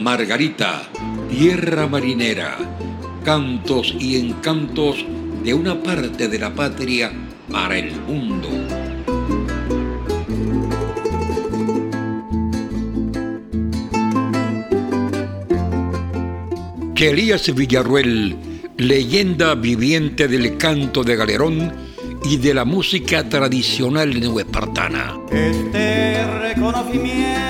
Margarita, Tierra Marinera, cantos y encantos de una parte de la patria para el mundo. Elías Villarruel, leyenda viviente del canto de galerón y de la música tradicional neoespartana. Este reconocimiento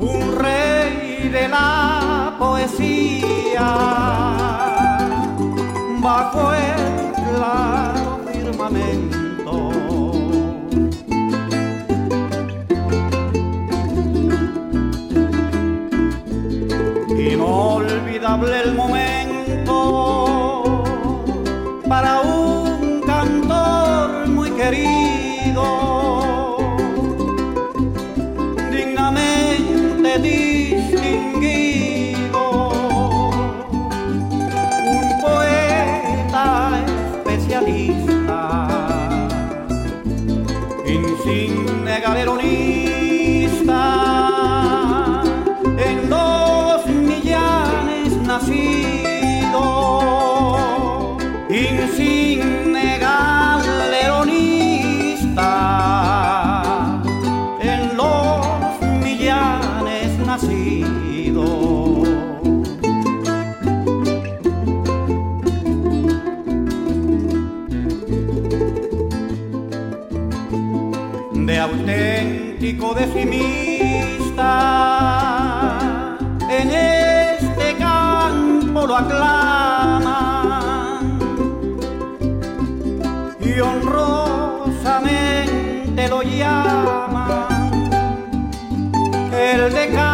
un rey de la poesía, bajo el firmamento el momento auténtico decimista. En este lo aclaman y honrosamente lo llaman el decano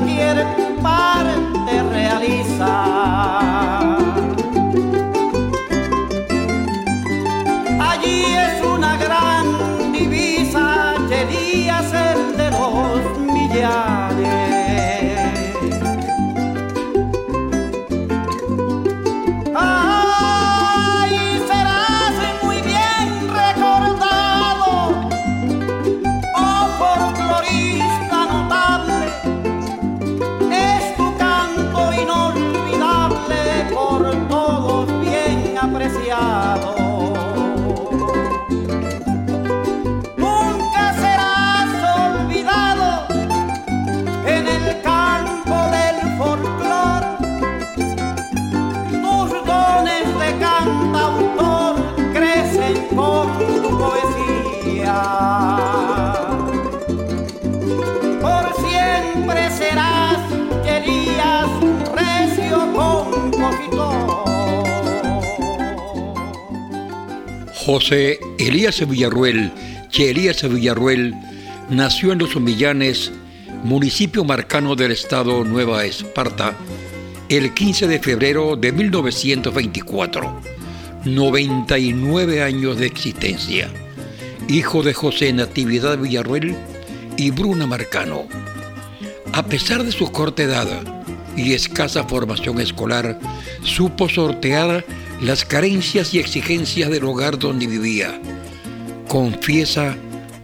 cualquier parte realiza. José Elías Villarruel, Che Elías Villarruel, nació en Los Humillanes, municipio marcano del estado Nueva Esparta, el 15 de febrero de 1924. 99 años de existencia. Hijo de José Natividad Villarruel y Bruna Marcano. A pesar de su corta edad y escasa formación escolar, supo sortear las carencias y exigencias del hogar donde vivía. Confiesa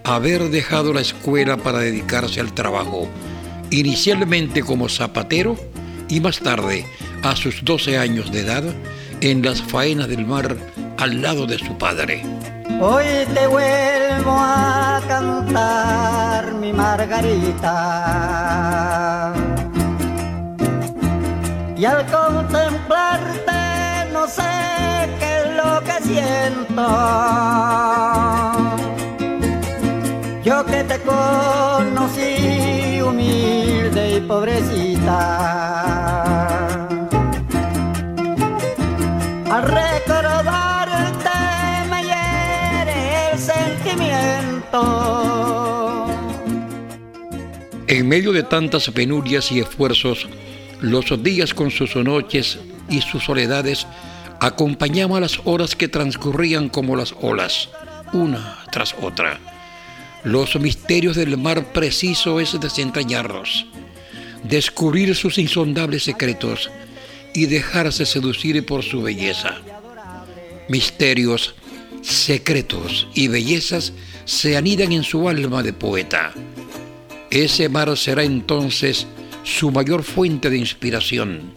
haber dejado la escuela para dedicarse al trabajo, inicialmente como zapatero y más tarde, a sus 12 años de edad, en las faenas del mar al lado de su padre. Hoy te vuelvo a cantar mi margarita. Y al contemplarte no sé Yo que te conocí humilde y pobrecita. Al recordarte me hiere el sentimiento. En medio de tantas penurias y esfuerzos, los días con sus noches y sus soledades acompañaban las horas que transcurrían como las olas, una tras otra. Los misterios del mar preciso es desentrañarlos, descubrir sus insondables secretos y dejarse seducir por su belleza. Misterios, secretos y bellezas se anidan en su alma de poeta. Ese mar será entonces su mayor fuente de inspiración.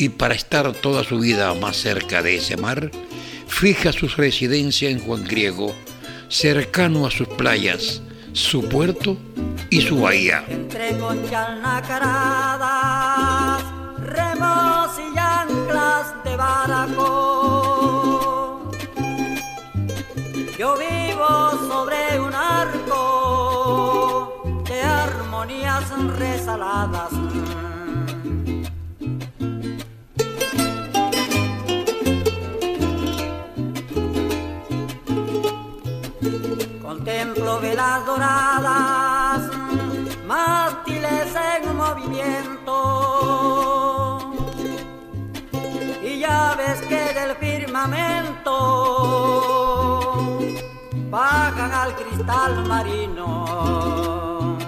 Y para estar toda su vida más cerca de ese mar, fija su residencia en Juan Griego, cercano a sus playas, su puerto y su bahía. Entre conchas nacaradas, remos y anclas de baraco. Yo vivo sobre un arco de armonías resaladas. Contemplo velas doradas, mástiles en movimiento. Y ya ves que del firmamento bajan al cristal marino.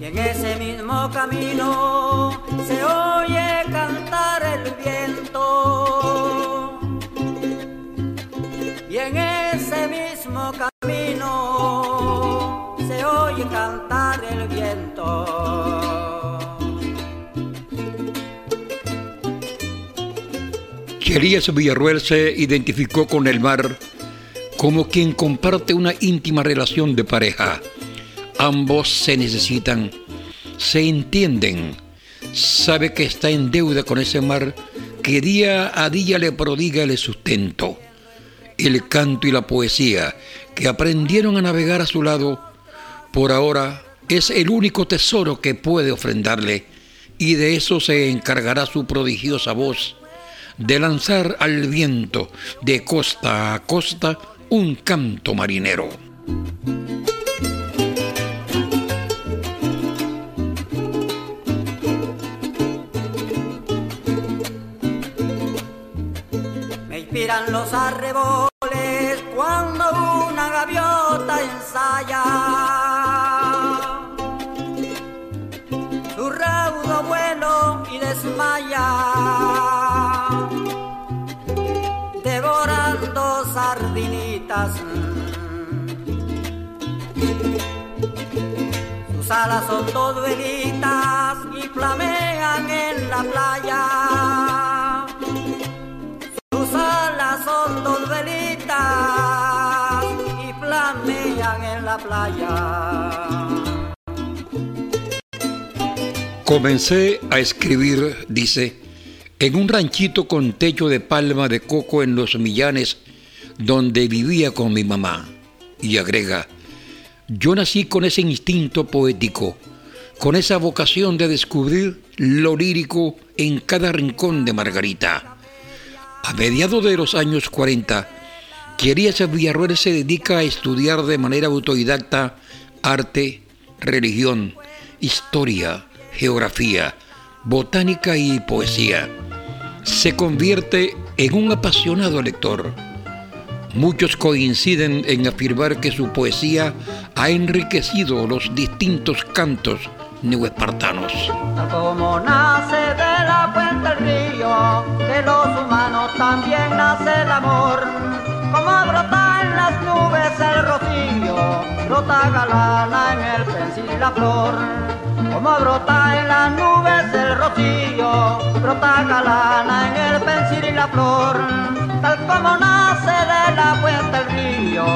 Y en ese mismo camino se oye cantar el viento. Elías Villarruel se identificó con el mar como quien comparte una íntima relación de pareja. Ambos se necesitan, se entienden, sabe que está en deuda con ese mar que día a día le prodiga el sustento. El canto y la poesía que aprendieron a navegar a su lado, por ahora es el único tesoro que puede ofrendarle y de eso se encargará su prodigiosa voz de lanzar al viento de costa a costa un canto marinero. Me inspiran los arreboles cuando una gaviota ensaya. Sus alas son todo velitas y flamean en la playa. Sus alas son dos velitas y flamean en la playa. Comencé a escribir, dice, en un ranchito con techo de palma de coco en los Millanes, donde vivía con mi mamá. Y agrega, yo nací con ese instinto poético, con esa vocación de descubrir lo lírico en cada rincón de Margarita. A mediados de los años 40, Querías Villarroel se dedica a estudiar de manera autodidacta arte, religión, historia, geografía, botánica y poesía. Se convierte en un apasionado lector. Muchos coinciden en afirmar que su poesía ha enriquecido los distintos cantos neoespartanos. Como nace de la fuente el río, de los humanos también nace el amor. Como brota en las nubes el rocío, brota galana en el pensil la flor. Como brota en las nubes el rocío, brota galana en el pensil y la flor. Tal como nace de la fuente el río,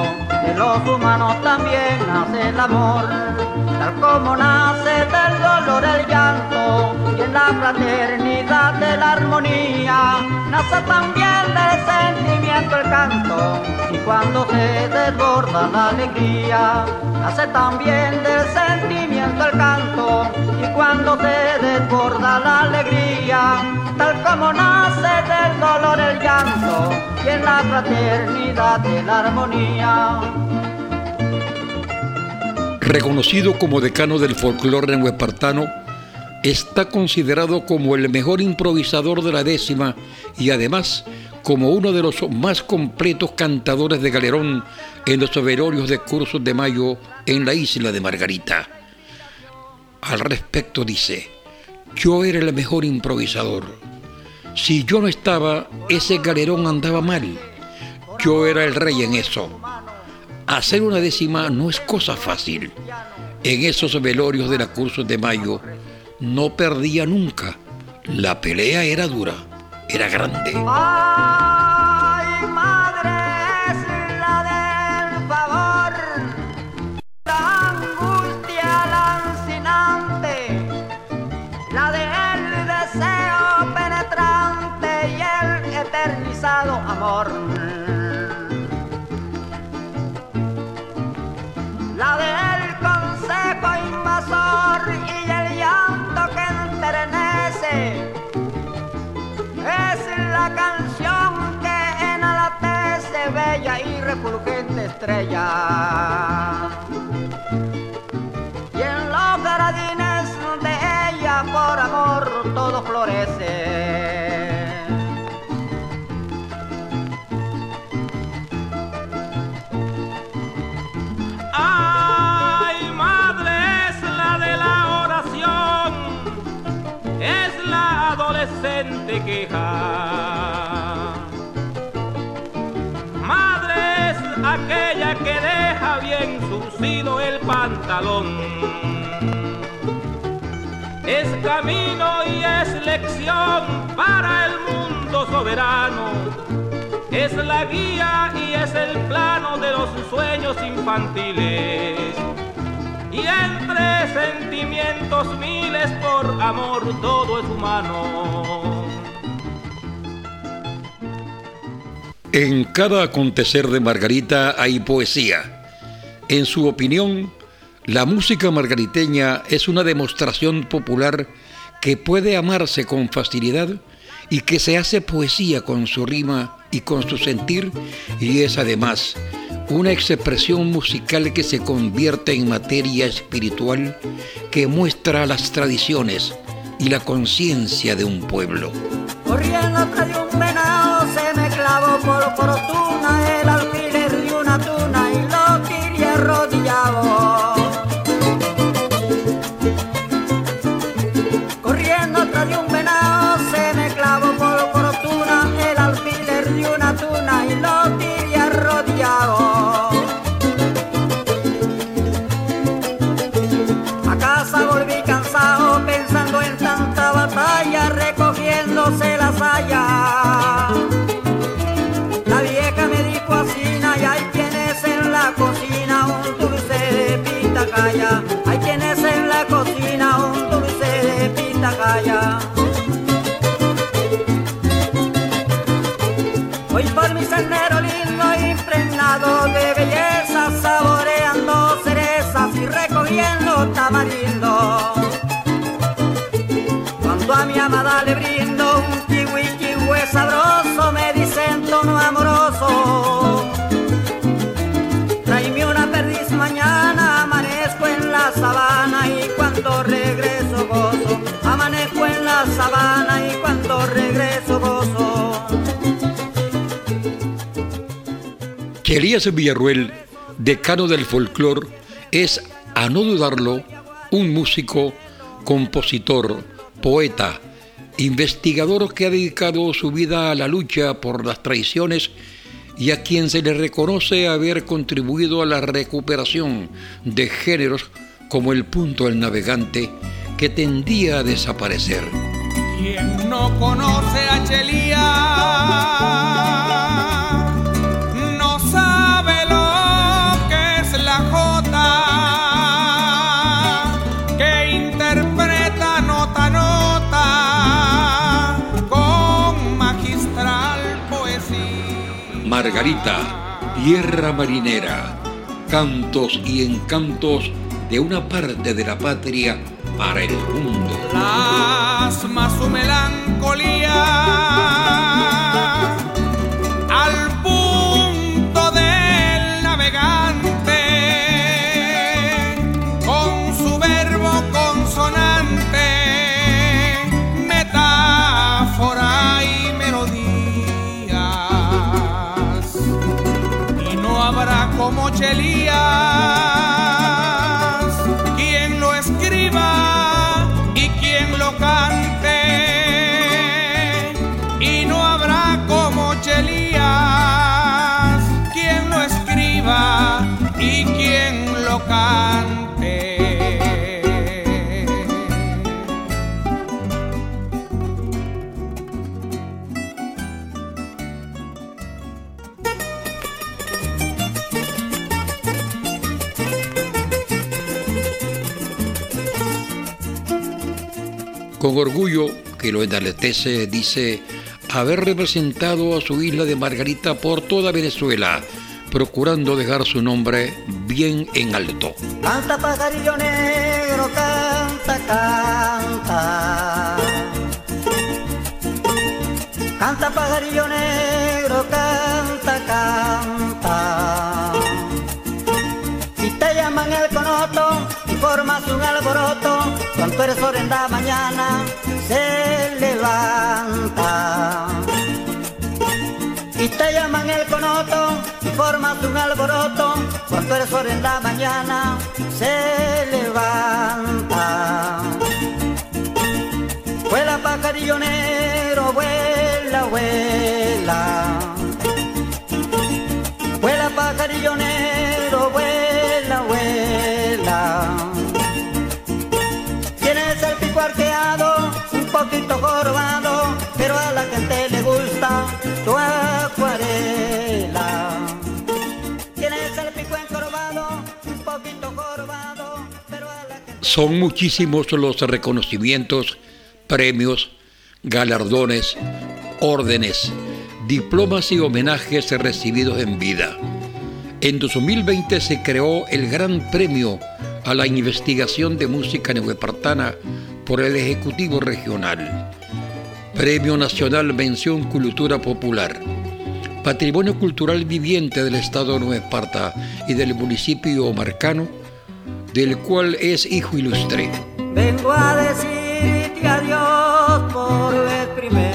de los humanos también nace el amor. Tal como nace del dolor el llanto y en la fraternidad de la armonía, nace también del sentimiento el canto y cuando se desborda la alegría, nace también del sentimiento el canto y cuando se desborda la alegría, tal como nace del dolor el llanto y en la fraternidad de la armonía. Reconocido como decano del folclore neoespartano, está considerado como el mejor improvisador de la décima y además como uno de los más completos cantadores de galerón en los velorios de cursos de mayo en la isla de Margarita. Al respecto dice, yo era el mejor improvisador. Si yo no estaba, ese galerón andaba mal. Yo era el rey en eso. Hacer una décima no es cosa fácil. En esos velorios de la cursos de mayo no perdía nunca. La pelea era dura, era grande. Eternizado amor. La del consejo invasor y el llanto que enternece. Es la canción que enaltece bella y refulgente estrella. Y en los jardines de ella por amor todo florece. Pantalón. Es camino y es lección para el mundo soberano es la guía y es el plano de los sueños infantiles. Y entre sentimientos miles por amor todo es humano. En cada acontecer de Margarita hay poesía. En su opinión, la música margariteña es una demostración popular que puede amarse con facilidad y que se hace poesía con su rima y con su sentir y es además una expresión musical que se convierte en materia espiritual que muestra las tradiciones y la conciencia de un pueblo. Elías Villarruel, decano del folclore, es, a no dudarlo, un músico, compositor, poeta, investigador que ha dedicado su vida a la lucha por las tradiciones y a quien se le reconoce haber contribuido a la recuperación de géneros como el punto del navegante que tendía a desaparecer. Margarita, tierra marinera, cantos y encantos de una parte de la patria para el mundo. Plasma su melancolía Con orgullo que lo enaltece, dice haber representado a su isla de Margarita por toda Venezuela, procurando dejar su nombre bien en alto. Canta pajarillo negro, canta, canta. Canta pajarillo negro, canta, canta. Y te llaman el conoto y formas un alboroto cuando eres en la mañana se levanta. Y te llaman el conoto y formas un alboroto. Cuando eres en la mañana se Son muchísimos los reconocimientos, premios, galardones, órdenes, diplomas y homenajes recibidos en vida. En 2020 se creó el Gran Premio a la Investigación de Música Neoespartana por el Ejecutivo Regional. Premio Nacional Mención Cultura Popular. Patrimonio Cultural Viviente del Estado de Nueva Esparta y del municipio marcano, del cual es hijo ilustre. Vengo a decirte adiós por vez primera.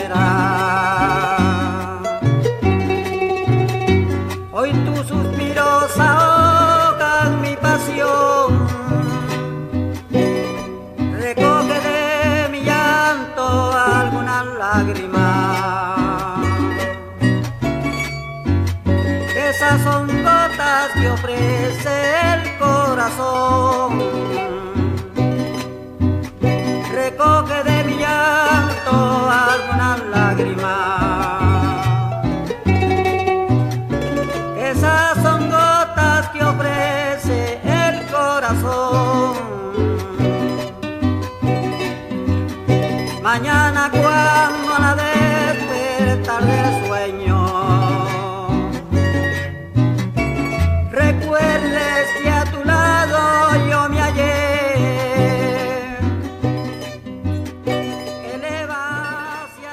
Despertar del sueño. Recuerdes que a tu lado yo me hallé. Eleva hacia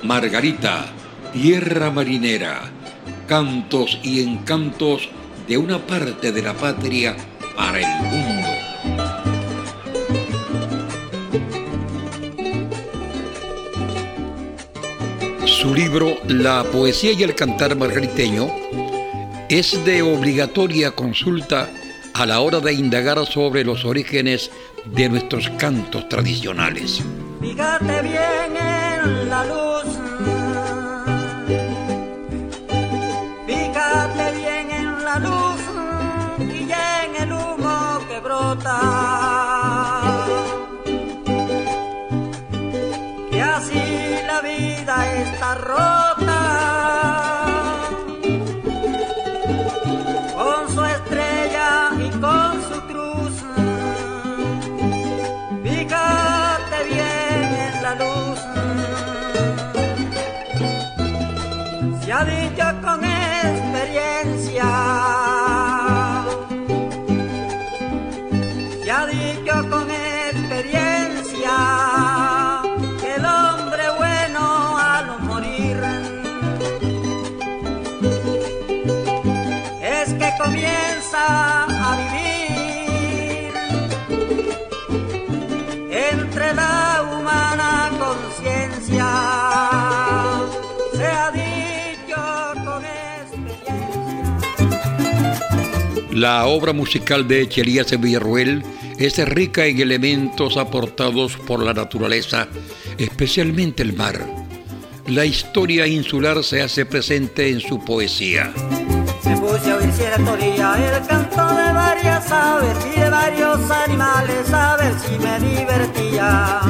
el Margarita, tierra marinera, cantos y encantos de una parte de la patria para el mundo. Su libro La poesía y el cantar margariteño es de obligatoria consulta a la hora de indagar sobre los orígenes de nuestros cantos tradicionales. La obra musical de Chelías de Villarruel es rica en elementos aportados por la naturaleza, especialmente el mar. La historia insular se hace presente en su poesía. Me puse a oír cierto día el canto de varias aves y de varios animales a ver si me divertía.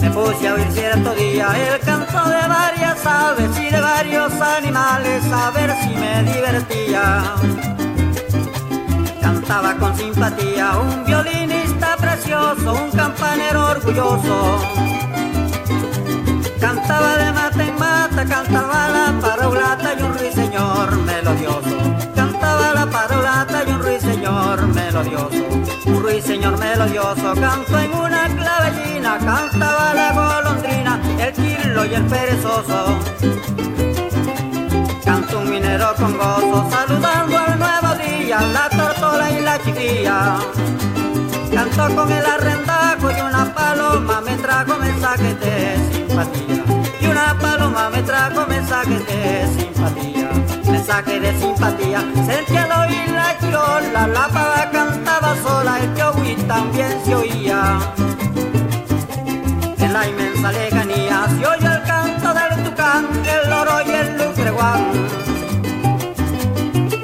Me puse a oír cierto día el canto de varias aves y de varios animales a ver si me divertía. Cantaba con simpatía un violinista precioso, un campanero orgulloso. Cantaba de mata en mata, cantaba la parolata y un ruiseñor melodioso. Cantaba la parolata y un ruiseñor melodioso. Un ruiseñor melodioso cantó en una clavellina, cantaba la golondrina, y el perezoso. Cantó un minero con gozo, saludando al nuevo día, la tortola y la chiquilla. Cantó con el arrendajo y una paloma me trajo mensaje de simpatía. Y una paloma me trajo mensaje de simpatía. Mensaje de simpatía. Sentía al oír la chirola, la pava cantaba sola, el yohui también se oía. En la inmensa lejanía se oye el canto del tucán, el loro y el lucreguán.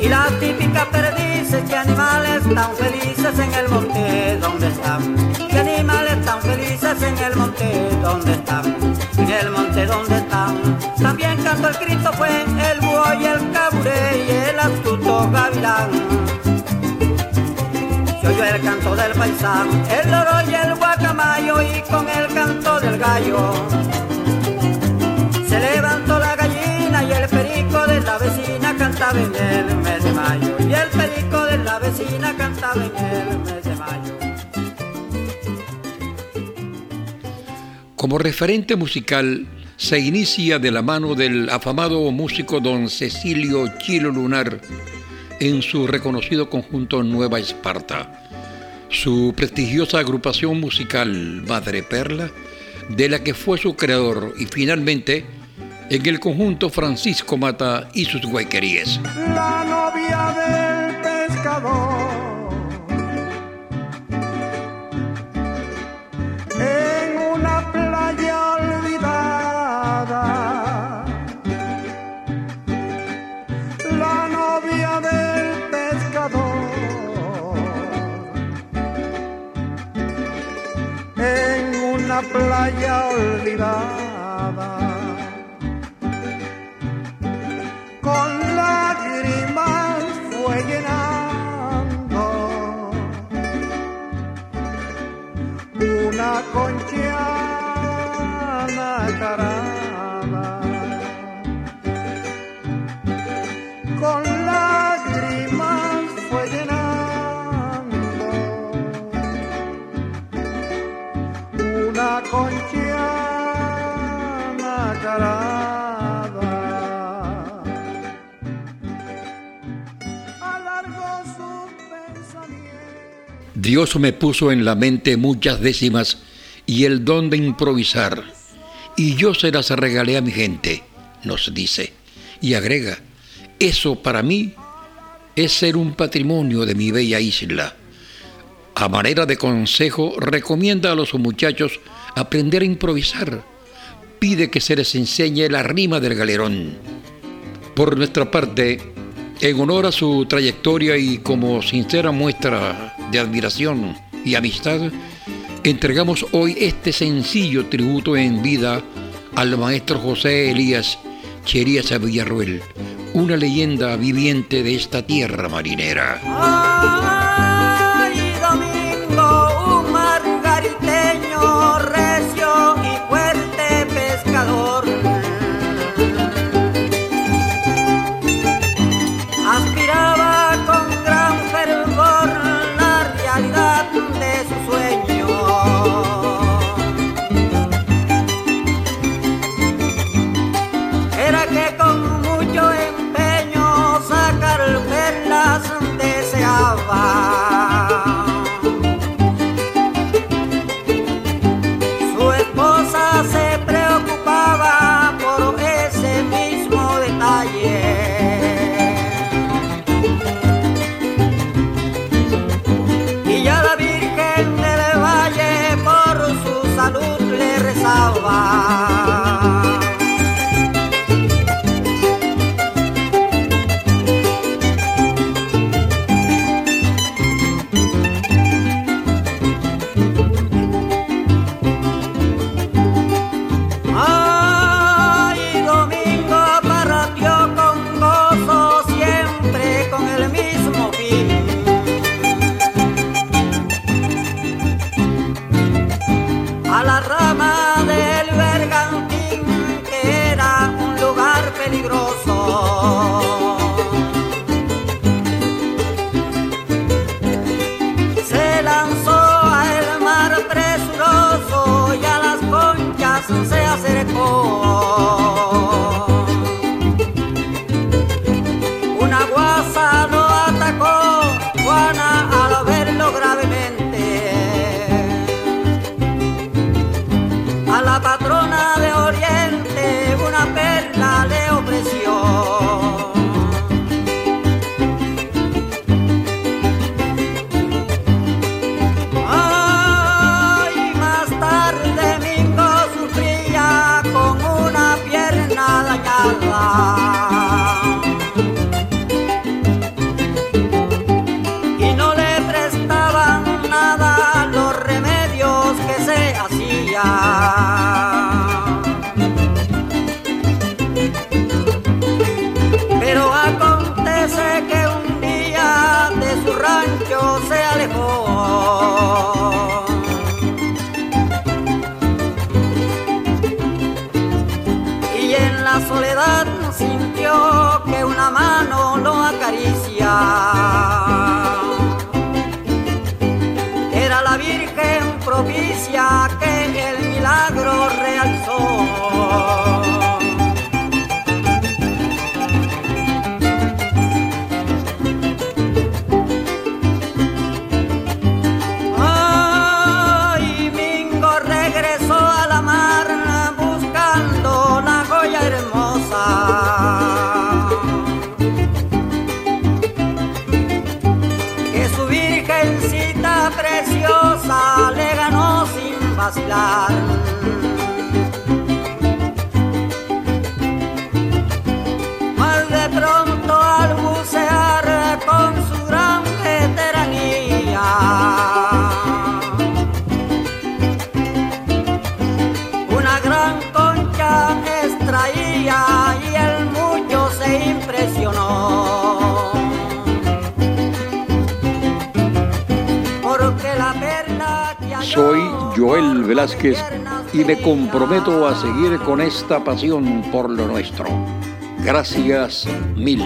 Y la típica perdices que animales tan felices en el monte donde están. Que animales tan felices en el monte donde están. En el monte donde están. También cantó el Cristo fue el búho y el caburé y el astuto gavilán. Se oyó el canto del paisán, el loro y el y con el canto del gallo. Se levantó la gallina y el perico de la vecina cantaba en el mes de mayo. Y el perico de la vecina cantaba en el mes de mayo. Como referente musical, se inicia de la mano del afamado músico don Cecilio Chilo Lunar en su reconocido conjunto Nueva Esparta. Su prestigiosa agrupación musical Madre Perla, de la que fue su creador, y finalmente en el conjunto Francisco Mata y sus guayqueríes. La novia del pescador. Una playa olvidada. Dios me puso en la mente muchas décimas y el don de improvisar. y yo se las regalé a mi gente, nos dice. Y agrega, eso para mí es ser un patrimonio de mi bella isla. A manera de consejo, recomienda a los muchachos aprender a improvisar. Pide que se les enseñe la rima del galerón. Por nuestra parte, en honor a su trayectoria y como sincera muestra de admiración y amistad, entregamos hoy este sencillo tributo en vida al maestro José Elías Cherías Villarruel, una leyenda viviente de esta tierra marinera. falar. Velázquez y me comprometo a seguir con esta pasión por lo nuestro. Gracias mil.